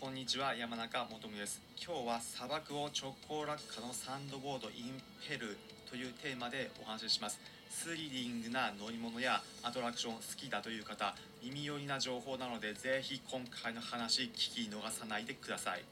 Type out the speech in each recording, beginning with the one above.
こんにちは山中もとむです。今日は砂漠を直行落下のサンドボードインペルというテーマでお話しします。スリリングな乗り物やアトラクション好きだという方耳寄りな情報なのでぜひ今回の話聞き逃さないでください。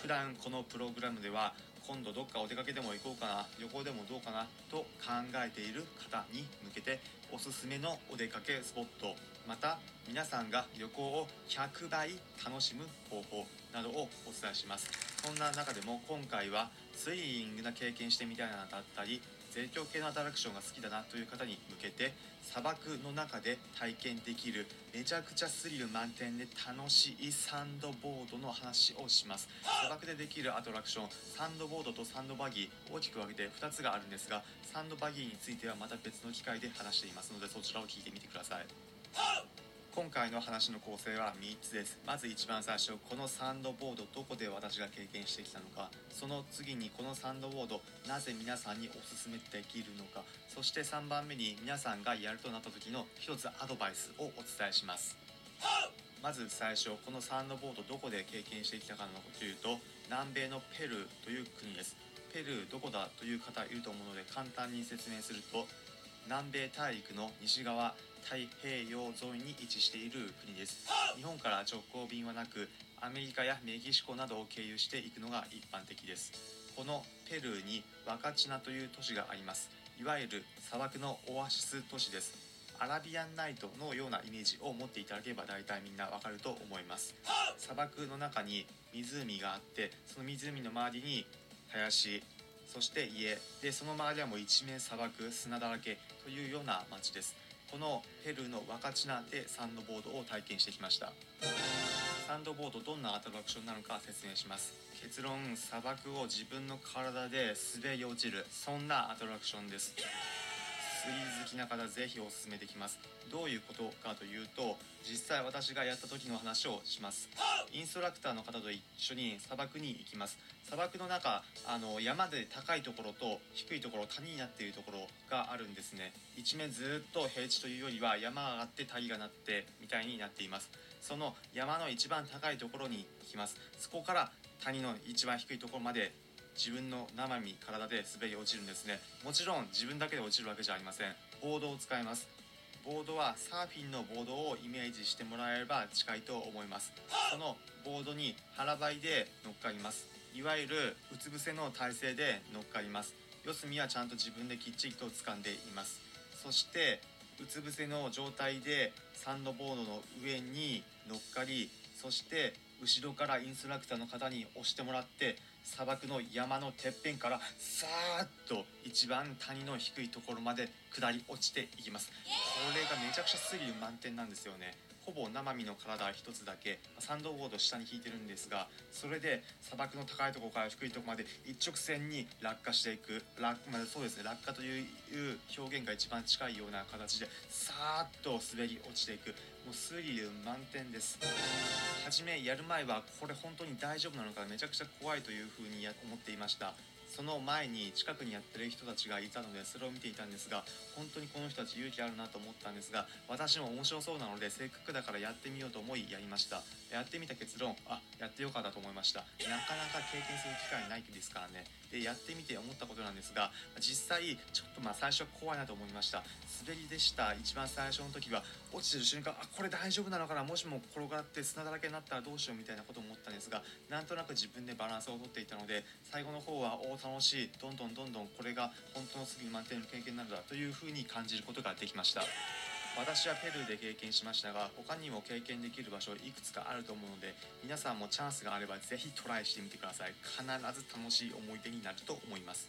普段このプログラムでは今度どっかお出かけでも行こうかな旅行でもどうかなと考えている方に向けておすすめのお出かけスポットまた皆さんが旅行を100倍楽しむ方法などをお伝えします。そんな中でも今回はスリリングな経験してみたいなだったり絶叫系のアトラクションが好きだなという方に向けて砂漠の中で体験できるめちゃくちゃスリル満点で楽しいサンドボードの話をします。砂漠でできるアトラクションサンドボードとサンドバギー大きく分けて2つがあるんですがサンドバギーについてはまた別の機会で話していますのでそちらを聞いてみてください。今回の話の構成は3つです。まず一番最初このサンドボードどこで私が経験してきたのか。その次にこのサンドボードなぜ皆さんにおすすめできるのか。そして3番目に皆さんがやるとなった時の一つアドバイスをお伝えします。まず最初このサンドボードどこで経験してきたかのというと南米のペルーという国です。ペルーどこだという方いると思うので簡単に説明すると南米大陸の西側太平洋沿いに位置している国です。日本から直行便はなくアメリカやメキシコなどを経由していくのが一般的です。このペルーにワカチナという都市があります。いわゆる砂漠のオアシス都市です。アラビアンナイトのようなイメージを持っていただければ大体みんなわかると思います。砂漠の中に湖があってその湖の周りに林そして家。でその周りはもう一面砂漠砂だらけというような街です。このペルーのワカチナでサンドボードを体験してきました。サンドボードどんなアトラクションなのか説明します。結論砂漠を自分の体で滑り落ちる。そんなアトラクションです。スリ好きな方ぜひおすすめできます。どういうことかというと実際私がやった時の話をします。インストラクターの方と一緒に砂漠に行きます。砂漠の中あの山で高いところと低いところ谷になっているところがあるんですね。一面ずっと平地というよりは山が上がって谷がなってみたいになっています。その山の一番高いところに行きます。そこから谷の一番低いところまで自分の生身体で滑り落ちるんですね。もちろん自分だけで落ちるわけじゃありません。ボードを使います。ボードはサーフィンのボードをイメージしてもらえれば近いと思います。そのボードに腹ばいで乗っかります。いわゆるうつ伏せの体勢で乗っかります。四隅はちゃんと自分できっちりと掴んでいます。そしてうつ伏せの状態でサンドボードの上に乗っかりそして後ろからインストラクターの方に押してもらって砂漠の山のてっぺんからさーっと一番谷の低いところまで下り落ちていきます。これがめちゃくちゃスリル満点なんですよね。ほぼ生身の体一つだけ。サンドボード下に引いてるんですがそれで砂漠の高いところから低いとこまで一直線に落下していく。落,、まあ、そうですね。落下という表現が一番近いような形でさーっと滑り落ちていく。もうスリル満点です。初めやる前はこれ本当に大丈夫なのかめちゃくちゃ怖いというふうに思っていました。その前に近くにやってる人たちがいたのでそれを見ていたんですが本当にこの人たち勇気あるなと思ったんですが私も面白そうなのでせっかくだからやってみようと思いやりました。やってみた結論あやってよかったと思いました。なかなか経験する機会ないですからね。でやってみて思ったことなんですが実際ちょっとまあ最初は怖いなと思いました。滑りでした。一番最初の時は落ちてる瞬間あこれ大丈夫なのかな？もしも転がって砂だらけになったらどうしようみたいなことを思ったんですがなんとなく自分でバランスをとっていたので最後の方はお楽しいどんどんどんどんこれが本当のスリル満点の経験なんだというふうに感じることができました。私はペルーで経験しましたが他にも経験できる場所いくつかあると思うので皆さんもチャンスがあればぜひトライしてみてください。必ず楽しい思い出になると思います。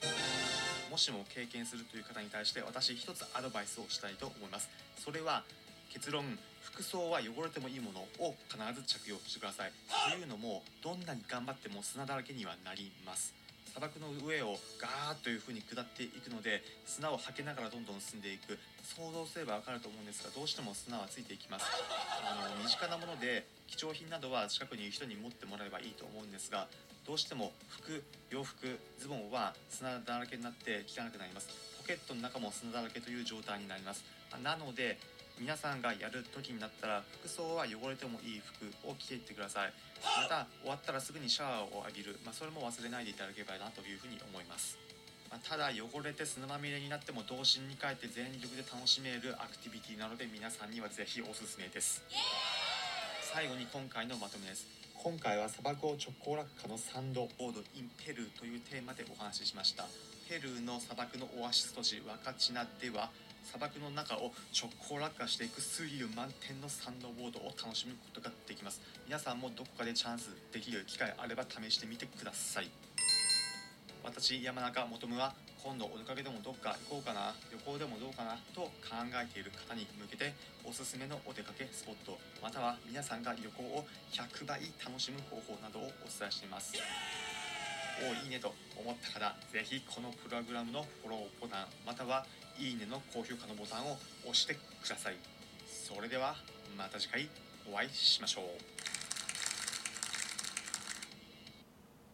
もしも経験するという方に対して私一つアドバイスをしたいと思います。それは結論服装は汚れてもいいものを必ず着用してください。というのもどんなに頑張っても砂だらけにはなります。砂漠の上をガーッという風に下っていくので砂をはけながらどんどん進んでいく。想像すればわかると思うんですがどうしても砂はついていきます。あの身近なもので貴重品などは近くにいる人に持ってもらえばいいと思うんですがどうしても服洋服ズボンは砂だらけになって汚くなります。ポケットの中も砂だらけという状態になります。なので皆さんがやる時になったら服装は汚れてもいい服を着ていってください。また終わったらすぐにシャワーを浴びる、まあ、それも忘れないでいただければなというふうに思います。まあただ汚れて砂まみれになっても童心に帰って全力で楽しめるアクティビティなので皆さんにはぜひおすすめです。最後に今回のまとめです。今回は砂漠を直行落下のサンドボード in ペルーというテーマでお話ししました。ペルーの砂漠のオアシス都市ワカチナでは砂漠の中を直行落下していくスリル満点のサンドボードを楽しむことができます。皆さんもどこかでチャンスできる機会あれば試してみてください。私山中元夢は今度お出かけでもどっか行こうかな旅行でもどうかなと考えている方に向けておすすめのお出かけスポットまたは皆さんが旅行を100倍楽しむ方法などをお伝えしています。おいいねと思った方ぜひこのプログラムのフォローボタンまたはいいねの高評価のボタンを押してください。それではまた次回お会いしましょう。